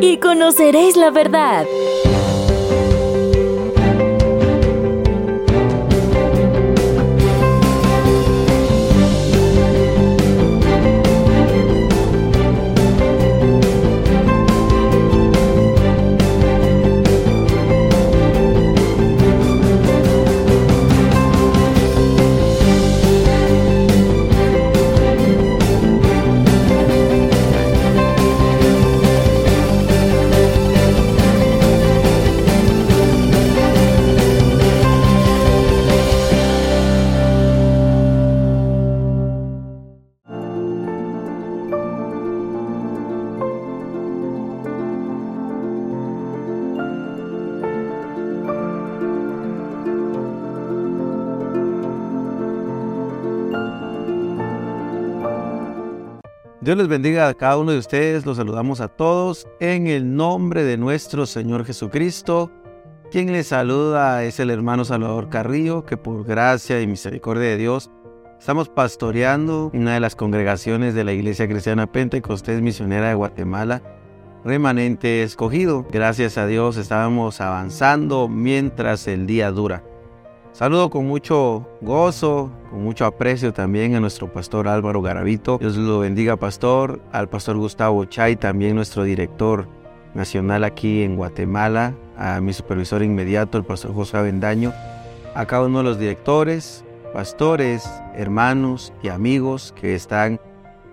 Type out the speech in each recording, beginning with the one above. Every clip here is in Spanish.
y conoceréis la verdad. Dios les bendiga a cada uno de ustedes. Los saludamos a todos en el nombre de nuestro Señor Jesucristo. Quien les saluda es el hermano Salvador Carrillo, que por gracia y misericordia de Dios estamos pastoreando una de las congregaciones de la Iglesia Cristiana Pentecostés Misionera de Guatemala, remanente escogido. Gracias a Dios estábamos avanzando mientras el día dura. Saludo con mucho gozo, con mucho aprecio también a nuestro pastor Álvaro Garavito. Dios lo bendiga, pastor. Al pastor Gustavo Chay, también nuestro director nacional aquí en Guatemala. A mi supervisor inmediato, el pastor José Avendaño. A cada uno de los directores, pastores, hermanos y amigos que están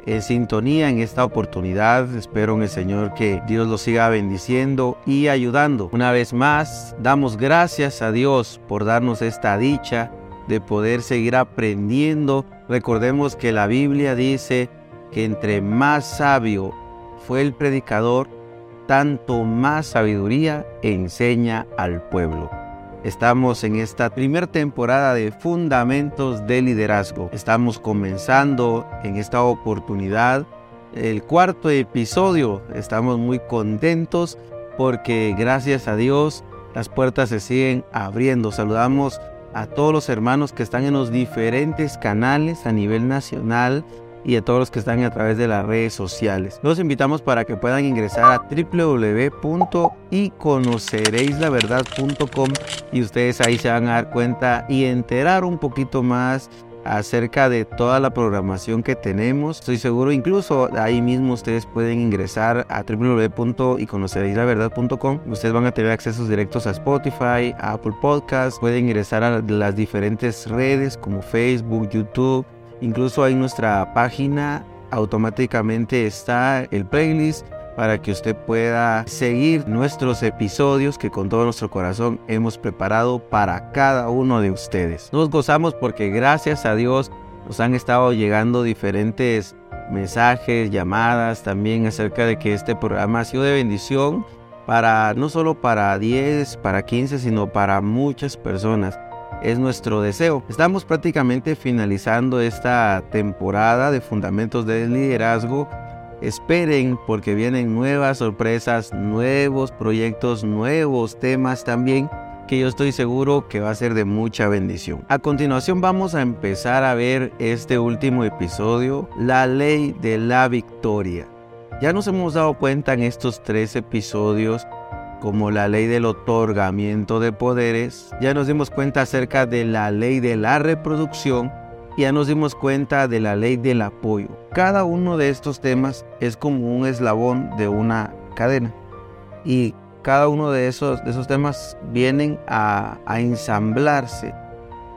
en sintonía en esta oportunidad. Espero en el Señor que Dios los siga bendiciendo y ayudando. Una vez más, damos gracias a Dios por darnos esta dicha de poder seguir aprendiendo. Recordemos que la Biblia dice que entre más sabio fue el predicador, tanto más sabiduría enseña al pueblo. Estamos en esta primera temporada de Fundamentos de Liderazgo. Estamos comenzando en esta oportunidad el cuarto episodio. Estamos muy contentos porque gracias a Dios las puertas se siguen abriendo. Saludamos a todos los hermanos que están en los diferentes canales a nivel nacional y a todos los que están a través de las redes sociales. Los invitamos para que puedan ingresar a www.iconocereislaverdad.com y ustedes ahí se van a dar cuenta y enterar un poquito más acerca de toda la programación que tenemos. Estoy seguro, incluso ahí mismo ustedes pueden ingresar a www.iconocereislaverdad.com. Ustedes van a tener accesos directos a Spotify, a Apple Podcasts, pueden ingresar a las diferentes redes como Facebook, YouTube Incluso en nuestra página automáticamente está el playlist para que usted pueda seguir nuestros episodios que con todo nuestro corazón hemos preparado para cada uno de ustedes. Nos gozamos porque gracias a Dios nos han estado llegando diferentes mensajes, llamadas también acerca de que este programa ha sido de bendición para no solo para 10, para 15, sino para muchas personas es nuestro deseo. Estamos prácticamente finalizando esta temporada de Fundamentos del Liderazgo. Esperen porque vienen nuevas sorpresas, nuevos proyectos, nuevos temas también que yo estoy seguro que va a ser de mucha bendición. A continuación vamos a empezar a ver este último episodio, la ley de la victoria. Ya nos hemos dado cuenta en estos tres episodios como la ley del otorgamiento de poderes, ya nos dimos cuenta acerca de la ley de la reproducción, ya nos dimos cuenta de la ley del apoyo. Cada uno de estos temas es como un eslabón de una cadena y cada uno de esos, de esos temas vienen a, a ensamblarse.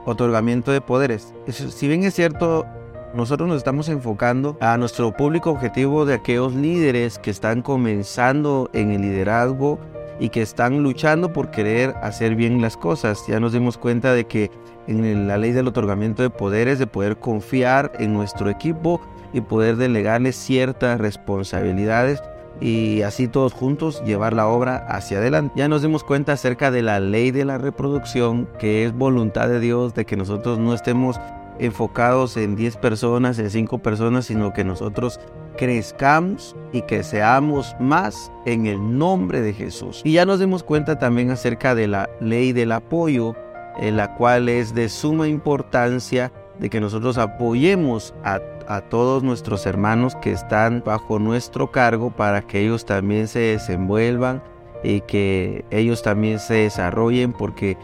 Otorgamiento de poderes. Si bien es cierto, nosotros nos estamos enfocando a nuestro público objetivo de aquellos líderes que están comenzando en el liderazgo y que están luchando por querer hacer bien las cosas. Ya nos dimos cuenta de que en la ley del otorgamiento de poderes, de poder confiar en nuestro equipo y poder delegarles ciertas responsabilidades y así todos juntos llevar la obra hacia adelante. Ya nos dimos cuenta acerca de la ley de la reproducción, que es voluntad de Dios de que nosotros no estemos enfocados en 10 personas, en 5 personas, sino que nosotros crezcamos y que seamos más en el nombre de Jesús. Y ya nos dimos cuenta también acerca de la ley del apoyo, en la cual es de suma importancia de que nosotros apoyemos a, a, todos nuestros hermanos que están bajo nuestro cargo para que ellos también se desenvuelvan y que ellos también se desarrollen porque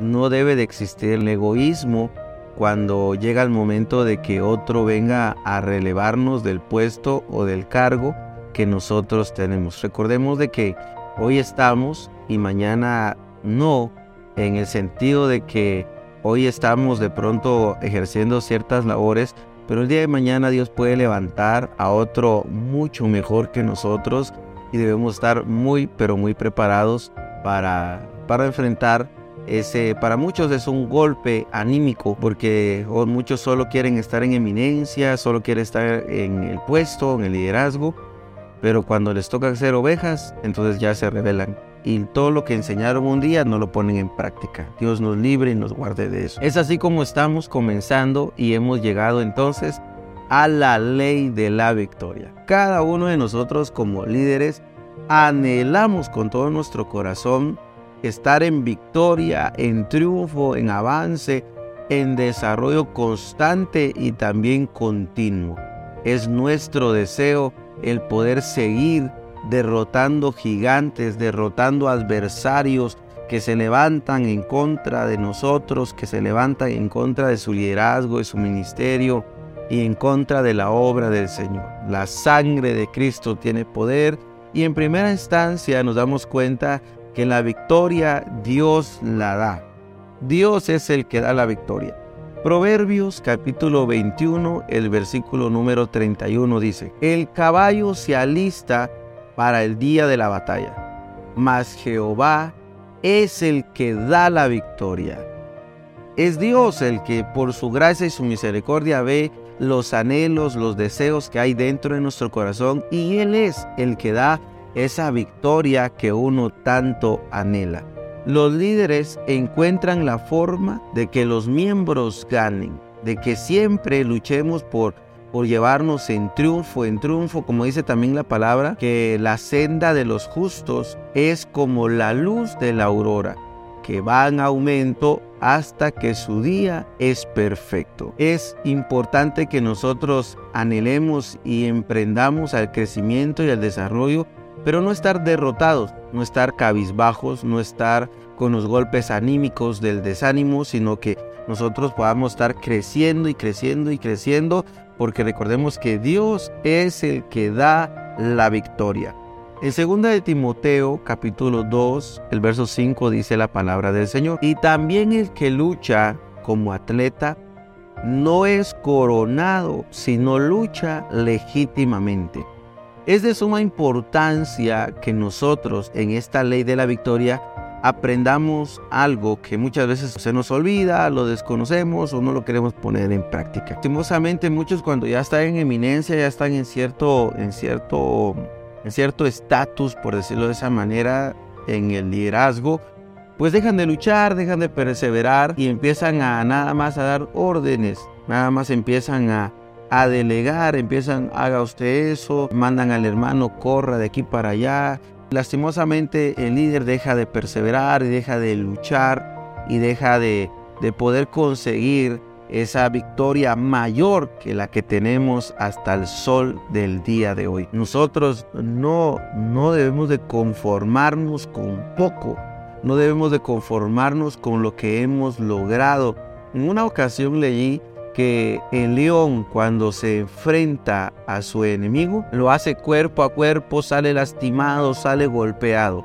no debe de existir el egoísmo cuando llega el momento de que otro venga a relevarnos del puesto o del cargo que nosotros tenemos. Recordemos de que hoy estamos y mañana no, en el sentido de que hoy estamos de pronto ejerciendo ciertas labores, pero el día de mañana Dios puede levantar a otro mucho mejor que nosotros y debemos estar muy, pero muy preparados para, para enfrentar para muchos es un golpe anímico porque muchos solo quieren estar en eminencia, solo quieren estar en el puesto, en el liderazgo, pero cuando les toca ser ovejas, entonces ya se rebelan y todo lo que enseñaron un día no lo ponen en práctica. Dios nos libre y nos guarde de eso. Es así como estamos comenzando y hemos llegado entonces a la ley de la victoria. Cada uno de nosotros como líderes anhelamos con todo nuestro corazón estar en victoria, en triunfo, en avance, en desarrollo constante y también continuo. Es nuestro deseo el poder seguir derrotando gigantes, derrotando adversarios que se levantan en contra de nosotros, que se levantan en contra de su liderazgo, de su ministerio y en contra de la obra del Señor. La sangre de Cristo tiene poder y en primera instancia nos damos cuenta que la victoria Dios la da. Dios es el que da la victoria. Proverbios capítulo 21, el versículo número 31 dice, El caballo se alista para el día de la batalla, mas Jehová es el que da la victoria. Es Dios el que por su gracia y su misericordia ve los anhelos, los deseos que hay dentro de nuestro corazón y Él es el que da esa victoria que uno tanto anhela. Los líderes encuentran la forma de que los miembros ganen, de que siempre luchemos por, por llevarnos en triunfo, en triunfo, como dice también la palabra, que la senda de los justos es como la luz de la aurora, que va en aumento hasta que su día es perfecto. Es importante que nosotros anhelemos y emprendamos al crecimiento y al desarrollo pero no estar derrotados, no estar cabizbajos, no estar con los golpes anímicos del desánimo, sino que nosotros podamos estar creciendo y creciendo y creciendo, porque recordemos que Dios es el que da la victoria. En 2 de Timoteo capítulo 2, el verso 5 dice la palabra del Señor, y también el que lucha como atleta no es coronado, sino lucha legítimamente. Es de suma importancia que nosotros en esta ley de la victoria aprendamos algo que muchas veces se nos olvida, lo desconocemos o no lo queremos poner en práctica. Lastimosamente muchos cuando ya están en eminencia, ya están en cierto en cierto en cierto estatus, por decirlo de esa manera, en el liderazgo, pues dejan de luchar, dejan de perseverar y empiezan a nada más a dar órdenes, nada más empiezan a a delegar, empiezan, haga usted eso, mandan al hermano, corra de aquí para allá. Lastimosamente el líder deja de perseverar y deja de luchar y deja de, de poder conseguir esa victoria mayor que la que tenemos hasta el sol del día de hoy. Nosotros no, no debemos de conformarnos con poco, no debemos de conformarnos con lo que hemos logrado. En una ocasión leí que el león cuando se enfrenta a su enemigo lo hace cuerpo a cuerpo, sale lastimado, sale golpeado.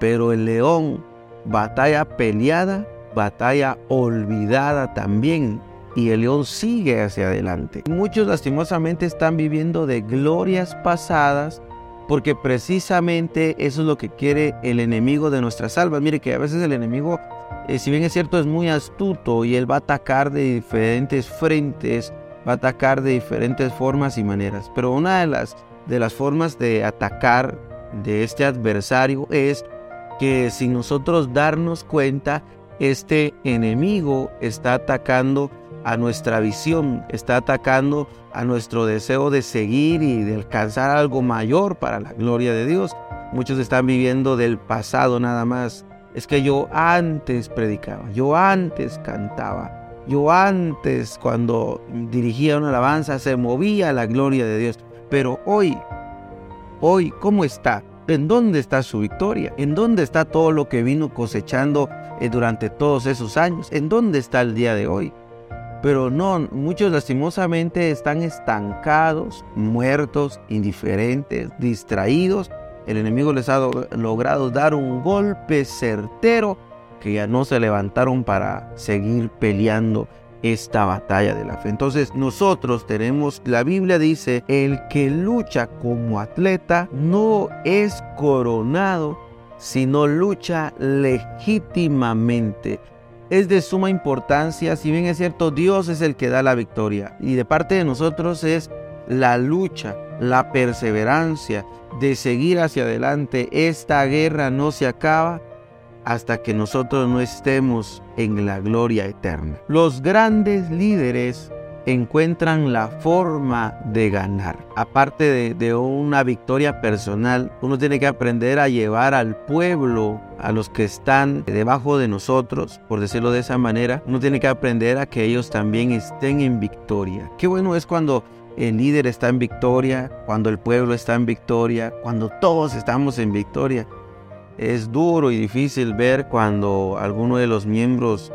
Pero el león, batalla peleada, batalla olvidada también. Y el león sigue hacia adelante. Muchos lastimosamente están viviendo de glorias pasadas porque precisamente eso es lo que quiere el enemigo de nuestras almas. Mire que a veces el enemigo eh, si bien es cierto, es muy astuto y él va a atacar de diferentes frentes, va a atacar de diferentes formas y maneras. Pero una de las, de las formas de atacar de este adversario es que sin nosotros darnos cuenta, este enemigo está atacando a nuestra visión, está atacando a nuestro deseo de seguir y de alcanzar algo mayor para la gloria de Dios. Muchos están viviendo del pasado nada más, es que yo antes predicaba, yo antes cantaba, Yo antes, cuando dirigía una alabanza, se movía la gloria de Dios. Pero hoy, hoy, ¿cómo está? ¿En dónde está su victoria? ¿En dónde está todo lo que vino cosechando eh, durante todos esos años? ¿En dónde está el día de hoy? Pero no, muchos lastimosamente están estancados, muertos, indiferentes, distraídos. El enemigo les ha logrado dar un golpe certero que ya no se levantaron para seguir peleando esta batalla de la fe. Entonces nosotros tenemos, la Biblia dice, el que lucha como atleta no es coronado, sino lucha legítimamente. Es de suma importancia, si bien es cierto, Dios es el que da la victoria. Y de parte de nosotros es la lucha, la perseverancia de seguir hacia adelante. Esta guerra no se acaba hasta que nosotros no estemos en la gloria eterna. Los grandes líderes encuentran la forma de ganar. Aparte de, una victoria personal, uno tiene que aprender a llevar al pueblo, a los que están debajo de nosotros, por decirlo de esa manera, uno tiene que aprender a que ellos también estén en victoria. Qué bueno es cuando el líder está en victoria, cuando el pueblo está en victoria, cuando todos estamos en victoria. Es duro y difícil ver cuando alguno de los miembros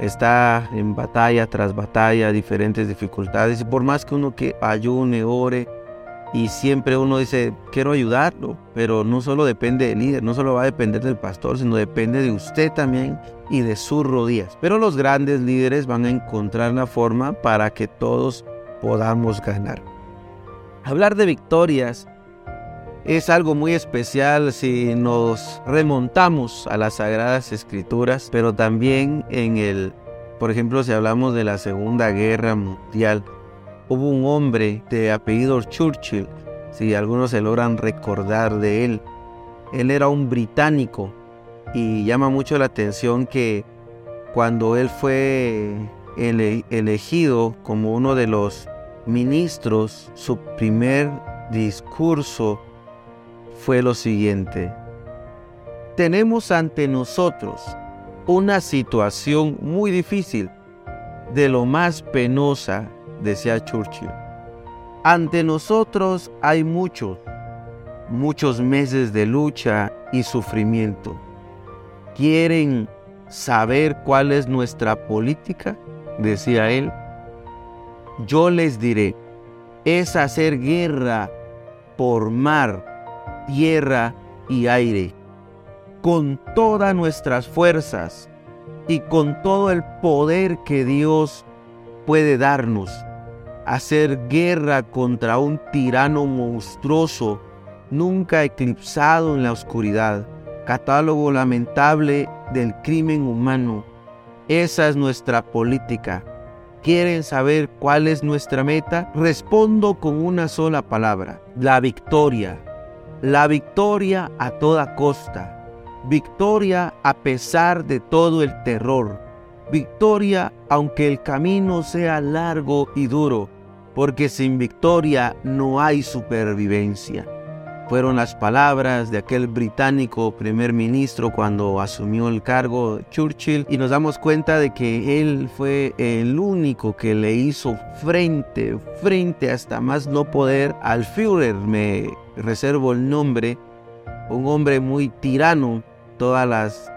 está en batalla tras batalla, diferentes dificultades. Y por más que uno que ayune, ore, y siempre uno dice, quiero ayudarlo, pero no solo depende del líder, no solo va a depender del pastor, sino depende de usted también y de sus rodillas. Pero los grandes líderes van a encontrar la forma para que todos podamos ganar. Hablar de victorias es algo muy especial si nos remontamos a las sagradas escrituras, pero también en el, por ejemplo, si hablamos de la Segunda Guerra Mundial, hubo un hombre de apellido Churchill, si algunos se logran recordar de él. Él era un británico y llama mucho la atención que cuando él fue elegido como uno de los ministros, su primer discurso fue lo siguiente. Tenemos ante nosotros una situación muy difícil, de lo más penosa, decía Churchill. Ante nosotros hay muchos, muchos meses de lucha y sufrimiento. ¿Quieren saber cuál es nuestra política? decía él. Yo les diré, es hacer guerra por mar tierra y aire, con todas nuestras fuerzas y con todo el poder que Dios puede darnos, hacer guerra contra un tirano monstruoso, nunca eclipsado en la oscuridad, catálogo lamentable del crimen humano. Esa es nuestra política. ¿Quieren saber cuál es nuestra meta? Respondo con una sola palabra, la victoria. La victoria a toda costa. Victoria a pesar de todo el terror. Victoria aunque el camino sea largo y duro, porque sin victoria no hay supervivencia. Fueron las palabras de aquel británico primer ministro cuando asumió el cargo Churchill y nos damos cuenta de que él fue el único que le hizo frente, frente hasta más no poder al Führer, me reservo el nombre, un hombre muy tirano, todas las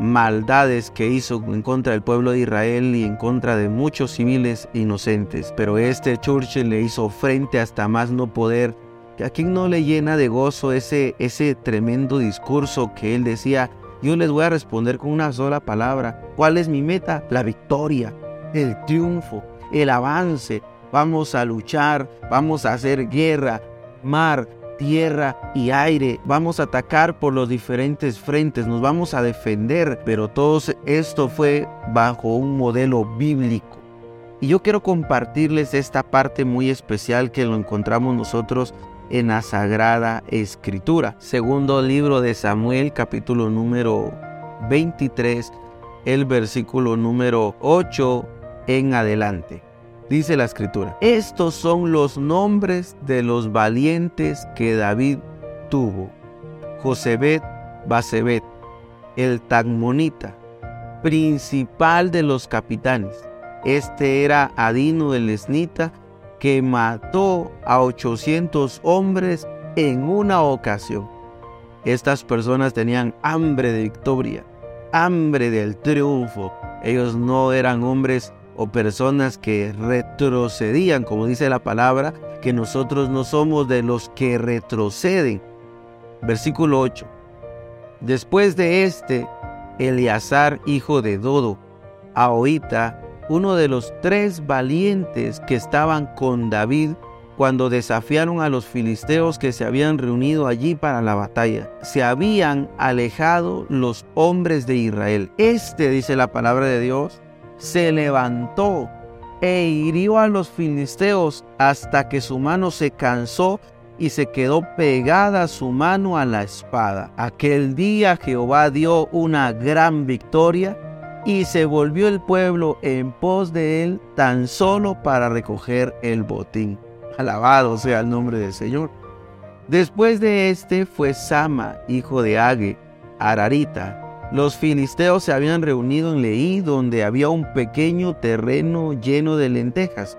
maldades que hizo en contra del pueblo de Israel y en contra de muchos civiles inocentes. Pero este Churchill le hizo frente hasta más no poder ¿A quién no le llena de gozo ese, ese tremendo discurso que él decía? Yo les voy a responder con una sola palabra. ¿Cuál es mi meta? La victoria, el triunfo, el avance. Vamos a luchar, vamos a hacer guerra, mar, tierra y aire. Vamos a atacar por los diferentes frentes, nos vamos a defender, pero todo esto fue bajo un modelo bíblico. Y yo quiero compartirles esta parte muy especial que lo encontramos nosotros en la Sagrada Escritura. Segundo libro de Samuel, capítulo número 23, el versículo número 8 en adelante. Dice la escritura, estos son los nombres de los valientes que David tuvo. Josebet Basebet, el Tagmonita, principal de los capitanes, Este era Adino el Esnita, que mató a 800 hombres en una ocasión. Estas personas tenían hambre de victoria, hambre del triunfo. Ellos no eran hombres o personas que retrocedían, como dice la palabra, que nosotros no somos de los que retroceden. Versículo 8. Después de este, Eleazar, hijo de Dodo, Ahoita, uno de los tres valientes que estaban con David cuando desafiaron a los filisteos que se habían reunido allí para la batalla. Se habían alejado los hombres de Israel. Este, dice la palabra de Dios, se levantó e hirió a los filisteos hasta que su mano se cansó y se quedó pegada su mano a la espada. Aquel día Jehová dio una gran victoria y se volvió el pueblo en pos de él tan solo para recoger el botín. Alabado sea el nombre del Señor. Después de este fue Sama, hijo de Age, Ararita. Los filisteos se habían reunido en Leí, donde había un pequeño terreno lleno de lentejas,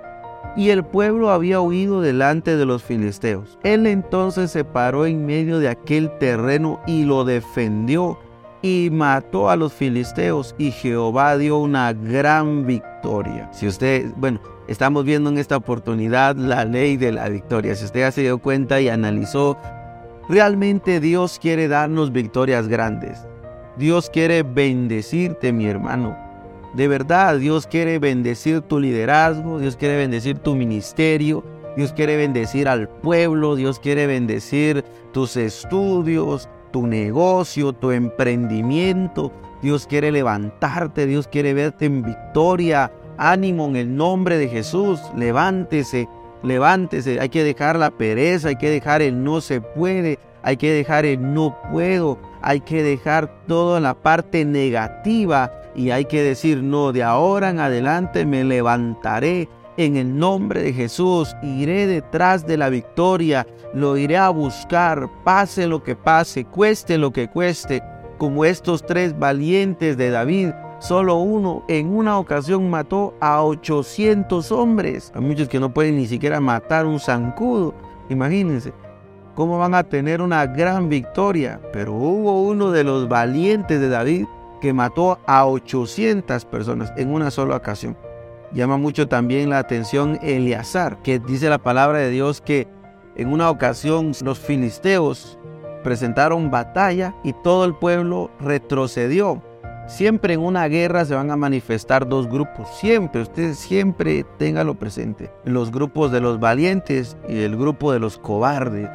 y el pueblo había huido delante de los filisteos. Él entonces se paró en medio de aquel terreno y lo defendió y mató a los filisteos y Jehová dio una gran victoria. Si usted, bueno, estamos viendo en esta oportunidad la ley de la victoria. Si usted ya se dio cuenta y analizó, realmente Dios quiere darnos victorias grandes. Dios quiere bendecirte, mi hermano. De verdad, Dios quiere bendecir tu liderazgo, Dios quiere bendecir tu ministerio, Dios quiere bendecir al pueblo, Dios quiere bendecir tus estudios, tu negocio, tu emprendimiento. Dios quiere levantarte, Dios quiere verte en victoria. Ánimo en el nombre de Jesús. Levántese, levántese. Hay que dejar la pereza, hay que dejar el no se puede, hay que dejar el no puedo, hay que dejar toda la parte negativa y hay que decir, no, de ahora en adelante me levantaré en el nombre de Jesús iré detrás de la victoria, lo iré a buscar, pase lo que pase, cueste lo que cueste, como estos tres valientes de David. Solo uno en una ocasión mató a 800 hombres. Hay muchos que no pueden ni siquiera matar un zancudo. Imagínense cómo van a tener una gran victoria. Pero hubo uno de los valientes de David que mató a 800 personas en una sola ocasión. Llama mucho también la atención Eleazar, que dice la palabra de Dios que en una ocasión los filisteos presentaron batalla y todo el pueblo retrocedió. Siempre en una guerra se van a manifestar dos grupos, siempre, ustedes siempre ténganlo presente. Los grupos de los valientes y el grupo de los cobardes.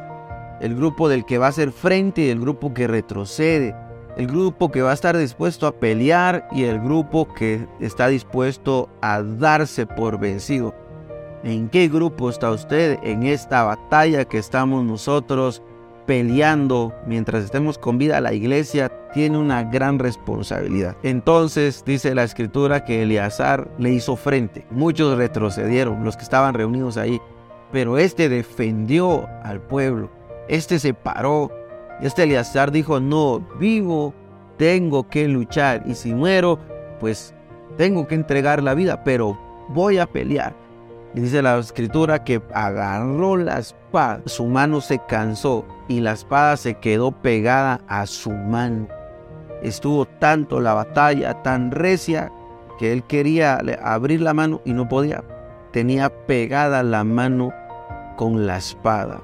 El grupo del que va a hacer frente y el grupo que retrocede el grupo que va a estar dispuesto a pelear y el grupo que está dispuesto a darse por vencido. ¿En qué grupo está usted en esta batalla que estamos nosotros peleando mientras estemos con vida? La iglesia tiene una gran responsabilidad. Entonces dice la escritura que Eleazar le hizo frente. Muchos retrocedieron, los que estaban reunidos ahí, pero este defendió al pueblo. Este se paró este Eleazar dijo, no, vivo, tengo que luchar y si muero, pues tengo que entregar la vida, pero voy a pelear. Y dice la escritura que agarró la espada, su mano se cansó y la espada se quedó pegada a su mano. Estuvo tanto la batalla, tan recia, que él quería abrir la mano y no podía. Tenía pegada la mano con la espada.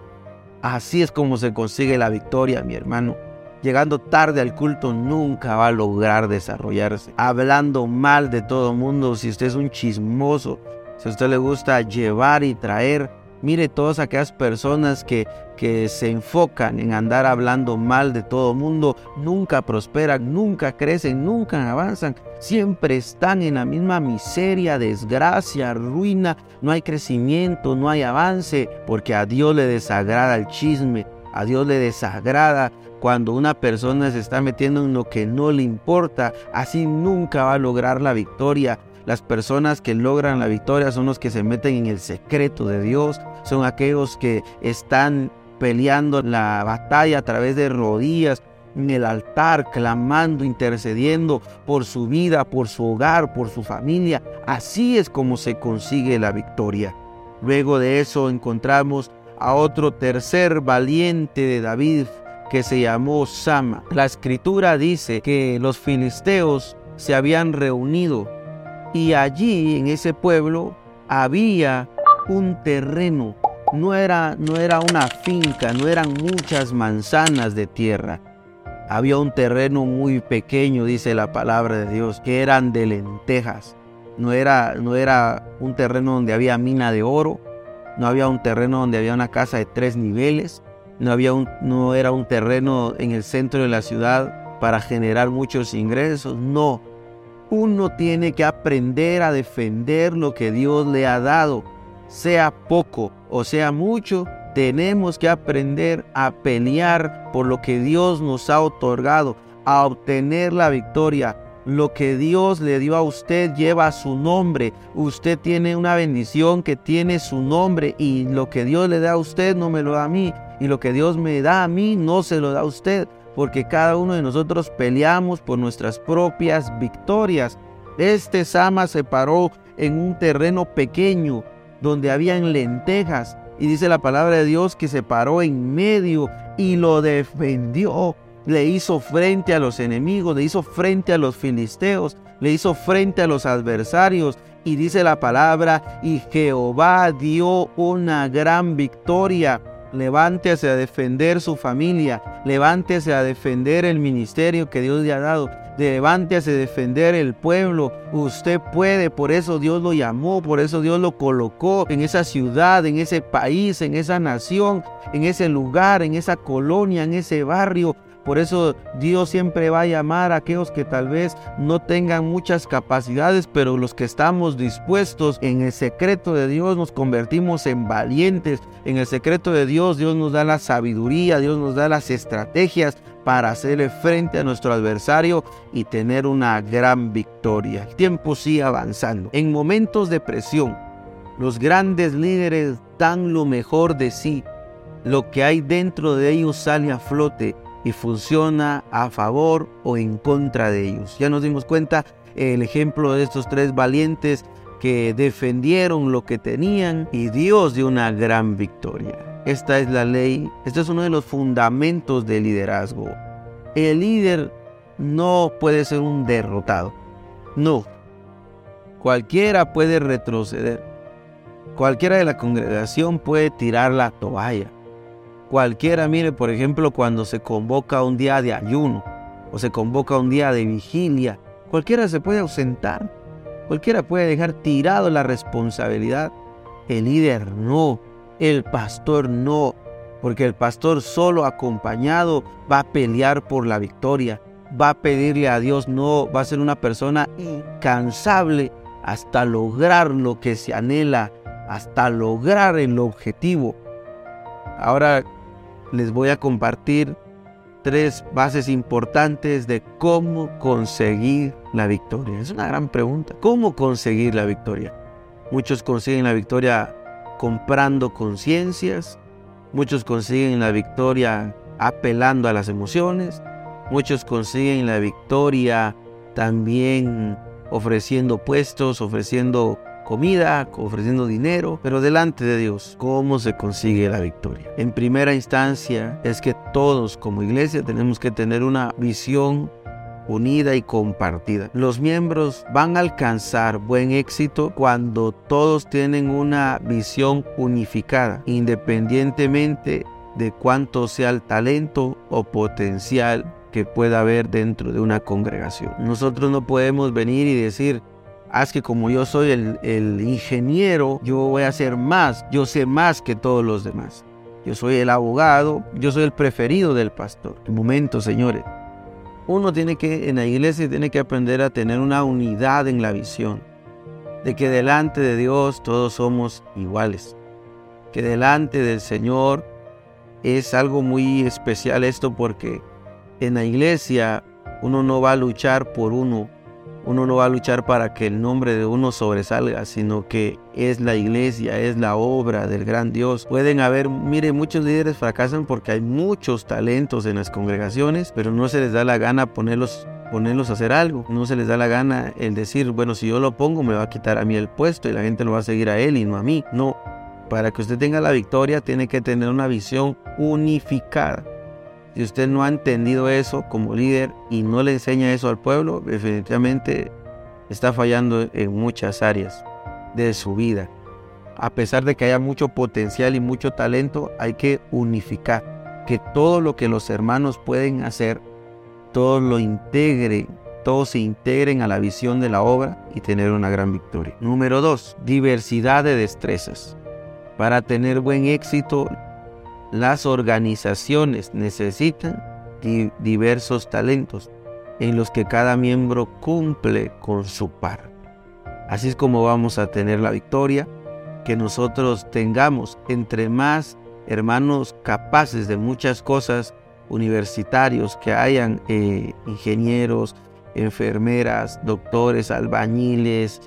Así es como se consigue la victoria, mi hermano. Llegando tarde al culto nunca va a lograr desarrollarse. Hablando mal de todo mundo, si usted es un chismoso, si a usted le gusta llevar y traer, Mire todas aquellas personas que, que se enfocan en andar hablando mal de todo mundo, nunca prosperan, nunca crecen, nunca avanzan, siempre están en la misma miseria, desgracia, ruina, no hay crecimiento, no hay avance, porque a Dios le desagrada el chisme, a Dios le desagrada cuando una persona se está metiendo en lo que no le importa, así nunca va a lograr la victoria. Las personas que logran la victoria son los que se meten en el secreto de Dios, son aquellos que están peleando la batalla a través de rodillas, en el altar, clamando, intercediendo por su vida, por su hogar, por su familia. Así es como se consigue la victoria. Luego de eso encontramos a otro tercer valiente de David que se llamó Sama. La escritura dice que los filisteos se habían reunido y allí en ese pueblo había un terreno. No era, no era una finca, no eran muchas manzanas de tierra. Había un terreno muy pequeño, dice la palabra de Dios, que eran de lentejas. No era, no era un terreno donde había mina de oro, no había un terreno donde había una casa de tres niveles, no, había no era un terreno en el centro de la ciudad para generar muchos ingresos, no. Uno tiene que aprender a defender lo que Dios le ha dado, sea poco o sea mucho, tenemos que aprender a pelear por lo que Dios nos ha otorgado, a obtener la victoria. Lo que Dios le dio a usted lleva su nombre. Usted tiene una bendición que tiene su nombre y lo que Dios le da a usted no me lo da a mí. Y lo que Dios me da a mí no se lo da a usted. Porque cada uno de nosotros peleamos por nuestras propias victorias. Este Sama se paró en un terreno pequeño donde habían lentejas y dice la palabra de Dios que se paró en medio y lo defendió. Le hizo frente a los enemigos, le hizo frente a los filisteos, le hizo frente a los adversarios. Y dice la palabra, y Jehová dio una gran victoria. Levántese a defender su familia, levántese a defender el ministerio que Dios le ha dado levántese a defender el pueblo. Usted puede, por eso Dios lo llamó, por eso Dios lo colocó en esa ciudad, en ese país, en esa nación, en ese lugar, en esa colonia, en ese barrio. Por eso Dios siempre va a llamar a aquellos que tal vez no tengan muchas capacidades, pero los que estamos dispuestos en el secreto de Dios nos convertimos en valientes. En el secreto de Dios Dios nos da la sabiduría, Dios nos da las estrategias para hacerle frente a nuestro adversario y tener una gran victoria. El tiempo sigue avanzando. En momentos de presión, los grandes líderes dan lo mejor de sí. Lo que hay dentro de ellos sale a flote y funciona a favor o en contra de ellos. Ya nos dimos cuenta el ejemplo de estos tres valientes que defendieron lo que tenían y Dios dio una gran victoria. Esta es la ley, este es uno de los fundamentos del liderazgo. El líder no puede ser un derrotado. No. Cualquiera puede retroceder. Cualquiera de la congregación puede tirar la toalla. Cualquiera, mire, por ejemplo, cuando se convoca un día de ayuno o se convoca un día de vigilia, cualquiera se puede ausentar, cualquiera puede dejar tirado la responsabilidad. El líder no, el pastor no, porque el pastor solo acompañado va a pelear por la victoria, va a pedirle a Dios, no, va a ser una persona incansable hasta lograr lo que se anhela, hasta lograr el objetivo. Ahora les voy a compartir tres bases importantes de cómo conseguir la victoria. Es una gran pregunta. ¿Cómo conseguir la victoria? Muchos consiguen la victoria comprando conciencias, muchos consiguen la victoria apelando a las emociones, muchos consiguen la victoria también ofreciendo puestos, ofreciendo comida, ofreciendo dinero, pero delante de Dios, ¿cómo se consigue la victoria? En primera instancia es que todos como iglesia tenemos que tener una visión unida y compartida. Los miembros van a alcanzar buen éxito cuando todos tienen una visión unificada, independientemente de cuánto sea el talento o potencial que pueda haber dentro de una congregación. Nosotros no podemos venir y decir, haz que como yo soy el, ingeniero, yo voy a hacer más, yo sé más que todos los demás. Yo soy el abogado, yo soy el preferido del pastor. Un momento, señores. Uno tiene que, en la iglesia, tiene que aprender a tener una unidad en la visión. De que delante de Dios todos somos iguales. Que delante del Señor es algo muy especial esto porque en la iglesia uno no va a luchar por uno uno no va a luchar para que el nombre de uno sobresalga, sino que es la iglesia, es la obra del gran Dios. Pueden haber, mire, muchos líderes fracasan porque hay muchos talentos en las congregaciones, pero no se les da la gana ponerlos ponerlos a hacer algo. No se les da la gana el decir, bueno, si yo lo pongo me va a quitar a mí el puesto y la gente lo va a seguir a él y no a mí. No, para que usted tenga la victoria tiene que tener una visión unificada. Si usted no ha entendido eso como líder y no le enseña eso al pueblo, definitivamente está fallando en muchas áreas de su vida. A pesar de que haya mucho potencial y mucho talento, hay que unificar. Que todo lo que los hermanos pueden hacer, todo lo integren, todos se integren a la visión de la obra y tener una gran victoria. Número dos, diversidad de destrezas. Para tener buen éxito, las organizaciones necesitan diversos talentos en los que cada miembro cumple con su parte. Así es como vamos a tener la victoria, que nosotros tengamos entre más hermanos capaces de muchas cosas, universitarios, que hayan eh, ingenieros, enfermeras, doctores, albañiles,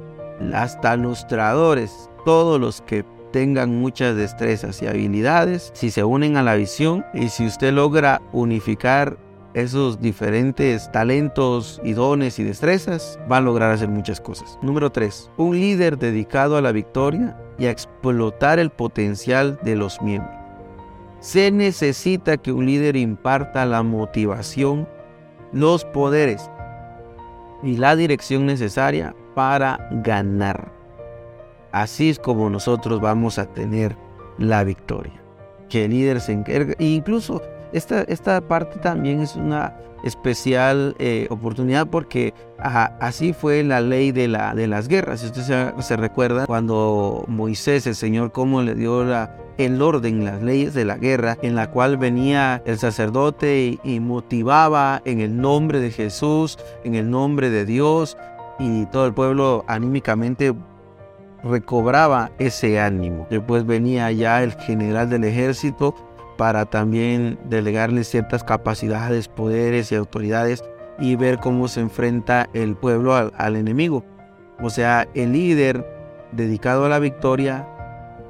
hasta ilustradores, todos los que tengan muchas destrezas y habilidades, si se unen a la visión y si usted logra unificar esos diferentes talentos y dones y destrezas, va a lograr hacer muchas cosas. Número 3. Un líder dedicado a la victoria y a explotar el potencial de los miembros. Se necesita que un líder imparta la motivación, los poderes y la dirección necesaria para ganar. Así es como nosotros vamos a tener la victoria. Que el líder se encargue. E incluso esta, esta parte también es una especial eh, oportunidad porque así fue la ley de, la, de las guerras. Si usted se, recuerda cuando Moisés, el Señor, cómo le dio el orden, las leyes de la guerra, en la cual venía el sacerdote y motivaba en el nombre de Jesús, en el nombre de Dios, y todo el pueblo anímicamente recobraba ese ánimo. Después venía ya el general del ejército para también delegarle ciertas capacidades, poderes y autoridades y ver cómo se enfrenta el pueblo al, enemigo. O sea, el líder dedicado a la victoria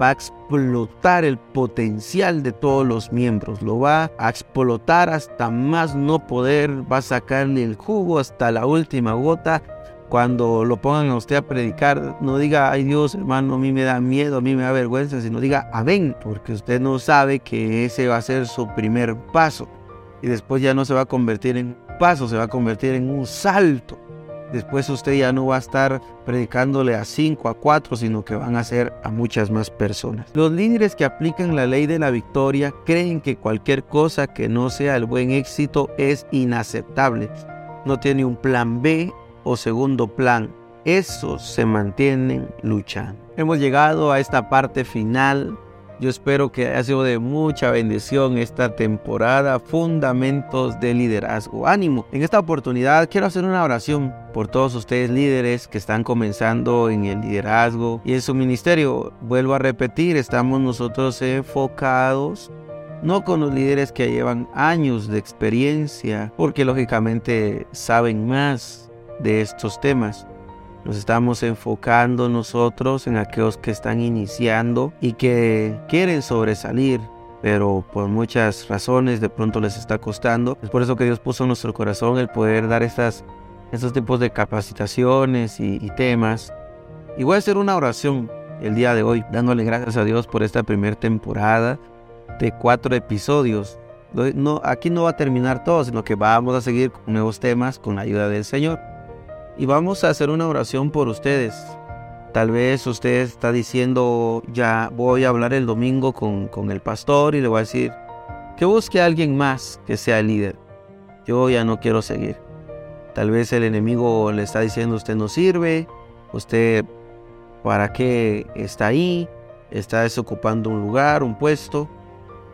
va a explotar el potencial de todos los miembros, lo va a explotar hasta más no poder, va a sacarle el jugo hasta la última gota cuando lo pongan a usted a predicar, no diga, ay Dios, hermano, a mí me da miedo, a mí me da vergüenza, sino diga, amén, porque usted no sabe que ese va a ser su primer paso. Y después ya no se va a convertir en un paso, se va a convertir en un salto. Después usted ya no va a estar predicándole a cinco, a cuatro, sino que van a ser a muchas más personas. Los líderes que aplican la ley de la victoria creen que cualquier cosa que no sea el buen éxito es inaceptable. No tiene un plan B o segundo plan, esos se mantienen luchando. Hemos llegado a esta parte final. Yo espero que haya sido de mucha bendición esta temporada, Fundamentos de Liderazgo. Ánimo. En esta oportunidad quiero hacer una oración por todos ustedes líderes que están comenzando en el liderazgo y en su ministerio. Vuelvo a repetir, estamos nosotros enfocados no con los líderes que llevan años de experiencia, porque lógicamente saben más, de estos temas. Nos estamos enfocando nosotros en aquellos que están iniciando y que quieren sobresalir, pero por muchas razones de pronto les está costando. Es por eso que Dios puso en nuestro corazón el poder dar estas, estos tipos de capacitaciones y, temas. Y voy a hacer una oración el día de hoy, dándole gracias a Dios por esta primera temporada de cuatro episodios. No, aquí no va a terminar todo, sino que vamos a seguir nuevos temas con la ayuda del Señor y vamos a hacer una oración por ustedes. Tal vez usted está diciendo, ya voy a hablar el domingo con, el pastor y le voy a decir que busque a alguien más que sea el líder. Yo ya no quiero seguir. Tal vez el enemigo le está diciendo, usted no sirve, usted para qué está ahí, está desocupando un lugar, un puesto.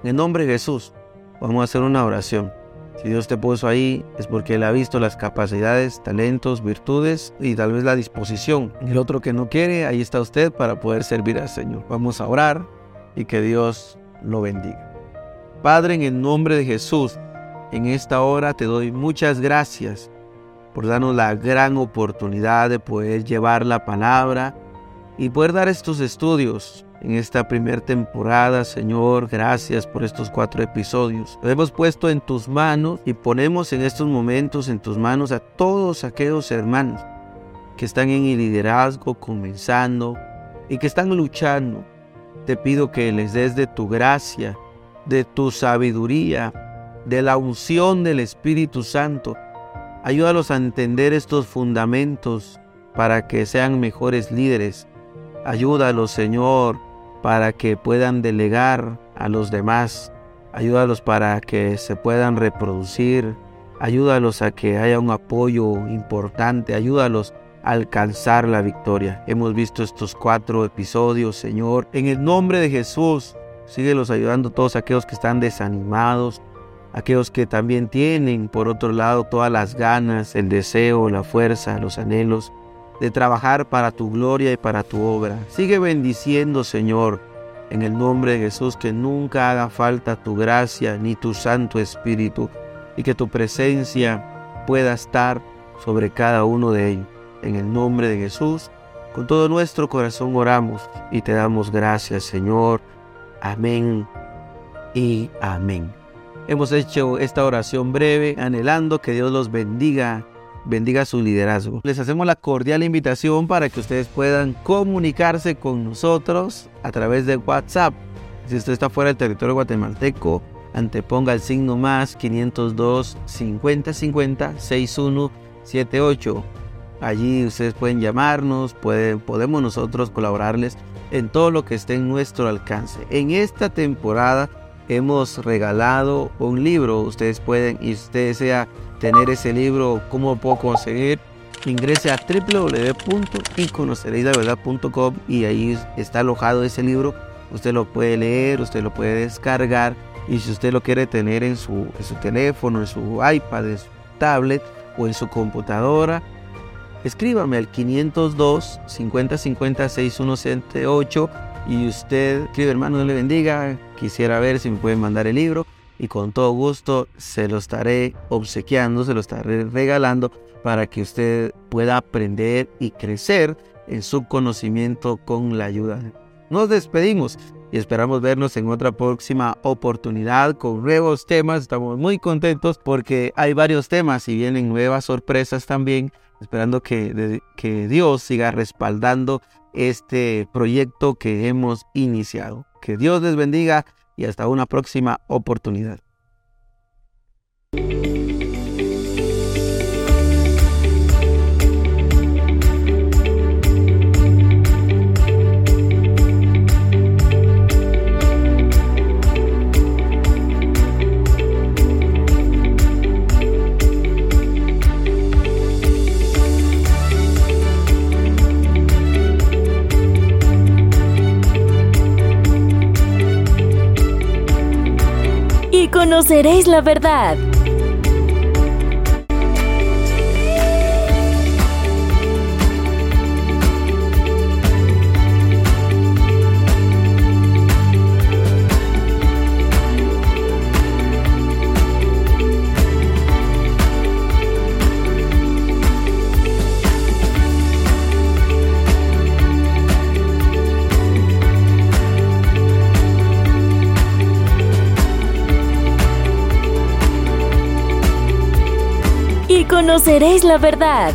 En nombre de Jesús, vamos a hacer una oración. Si Dios te puso ahí es porque Él ha visto las capacidades, talentos, virtudes y tal vez la disposición. El otro que no quiere, ahí está usted para poder servir al Señor. Vamos a orar y que Dios lo bendiga. Padre, en el nombre de Jesús, en esta hora te doy muchas gracias por darnos la gran oportunidad de poder llevar la palabra y poder dar estos estudios en esta primera temporada, Señor. Gracias por estos cuatro episodios. Lo hemos puesto en tus manos y ponemos en estos momentos en tus manos a todos aquellos hermanos que están en el liderazgo, comenzando y que están luchando. Te pido que les des de tu gracia, de tu sabiduría, de la unción del Espíritu Santo. Ayúdalos a entender estos fundamentos para que sean mejores líderes. Ayúdalos, Señor, para que puedan delegar a los demás. Ayúdalos para que se puedan reproducir. Ayúdalos a que haya un apoyo importante. Ayúdalos a alcanzar la victoria. Hemos visto estos cuatro episodios, Señor. En el nombre de Jesús, síguelos ayudando todos aquellos que están desanimados, aquellos que también tienen, por otro lado, todas las ganas, el deseo, la fuerza, los anhelos de trabajar para tu gloria y para tu obra. Sigue bendiciendo, Señor, en el nombre de Jesús, que nunca haga falta tu gracia ni tu Santo Espíritu y que tu presencia pueda estar sobre cada uno de ellos. En el nombre de Jesús, con todo nuestro corazón oramos y te damos gracias, Señor. Amén y amén. Hemos hecho esta oración breve, anhelando que Dios los bendiga, bendiga su liderazgo. Les hacemos la cordial invitación para que ustedes puedan comunicarse con nosotros a través de WhatsApp. Si usted está fuera del territorio guatemalteco, anteponga el signo más 502 50 50 6178. Allí ustedes pueden llamarnos, pueden, podemos nosotros colaborarles en todo lo que esté en nuestro alcance. En esta temporada hemos regalado un libro. Ustedes pueden, y usted desea tener ese libro, ¿cómo puedo conseguir? Ingrese a www.iconocereilaverdad.com y ahí está alojado ese libro. Usted lo puede leer, usted lo puede descargar y si usted lo quiere tener en su, teléfono, en su iPad, en su tablet o en su computadora, escríbame al 502 50 50 6178 y usted escribe hermano, Dios le bendiga, quisiera ver si me pueden mandar el libro y con todo gusto se lo estaré obsequiando, se lo estaré regalando para que usted pueda aprender y crecer en su conocimiento con la ayuda. Nos despedimos y esperamos vernos en otra próxima oportunidad con nuevos temas. Estamos muy contentos porque hay varios temas y vienen nuevas sorpresas también, esperando que, que Dios siga respaldando este proyecto que hemos iniciado. Que Dios les bendiga y hasta una próxima oportunidad. Conoceréis la verdad. Conoceréis la verdad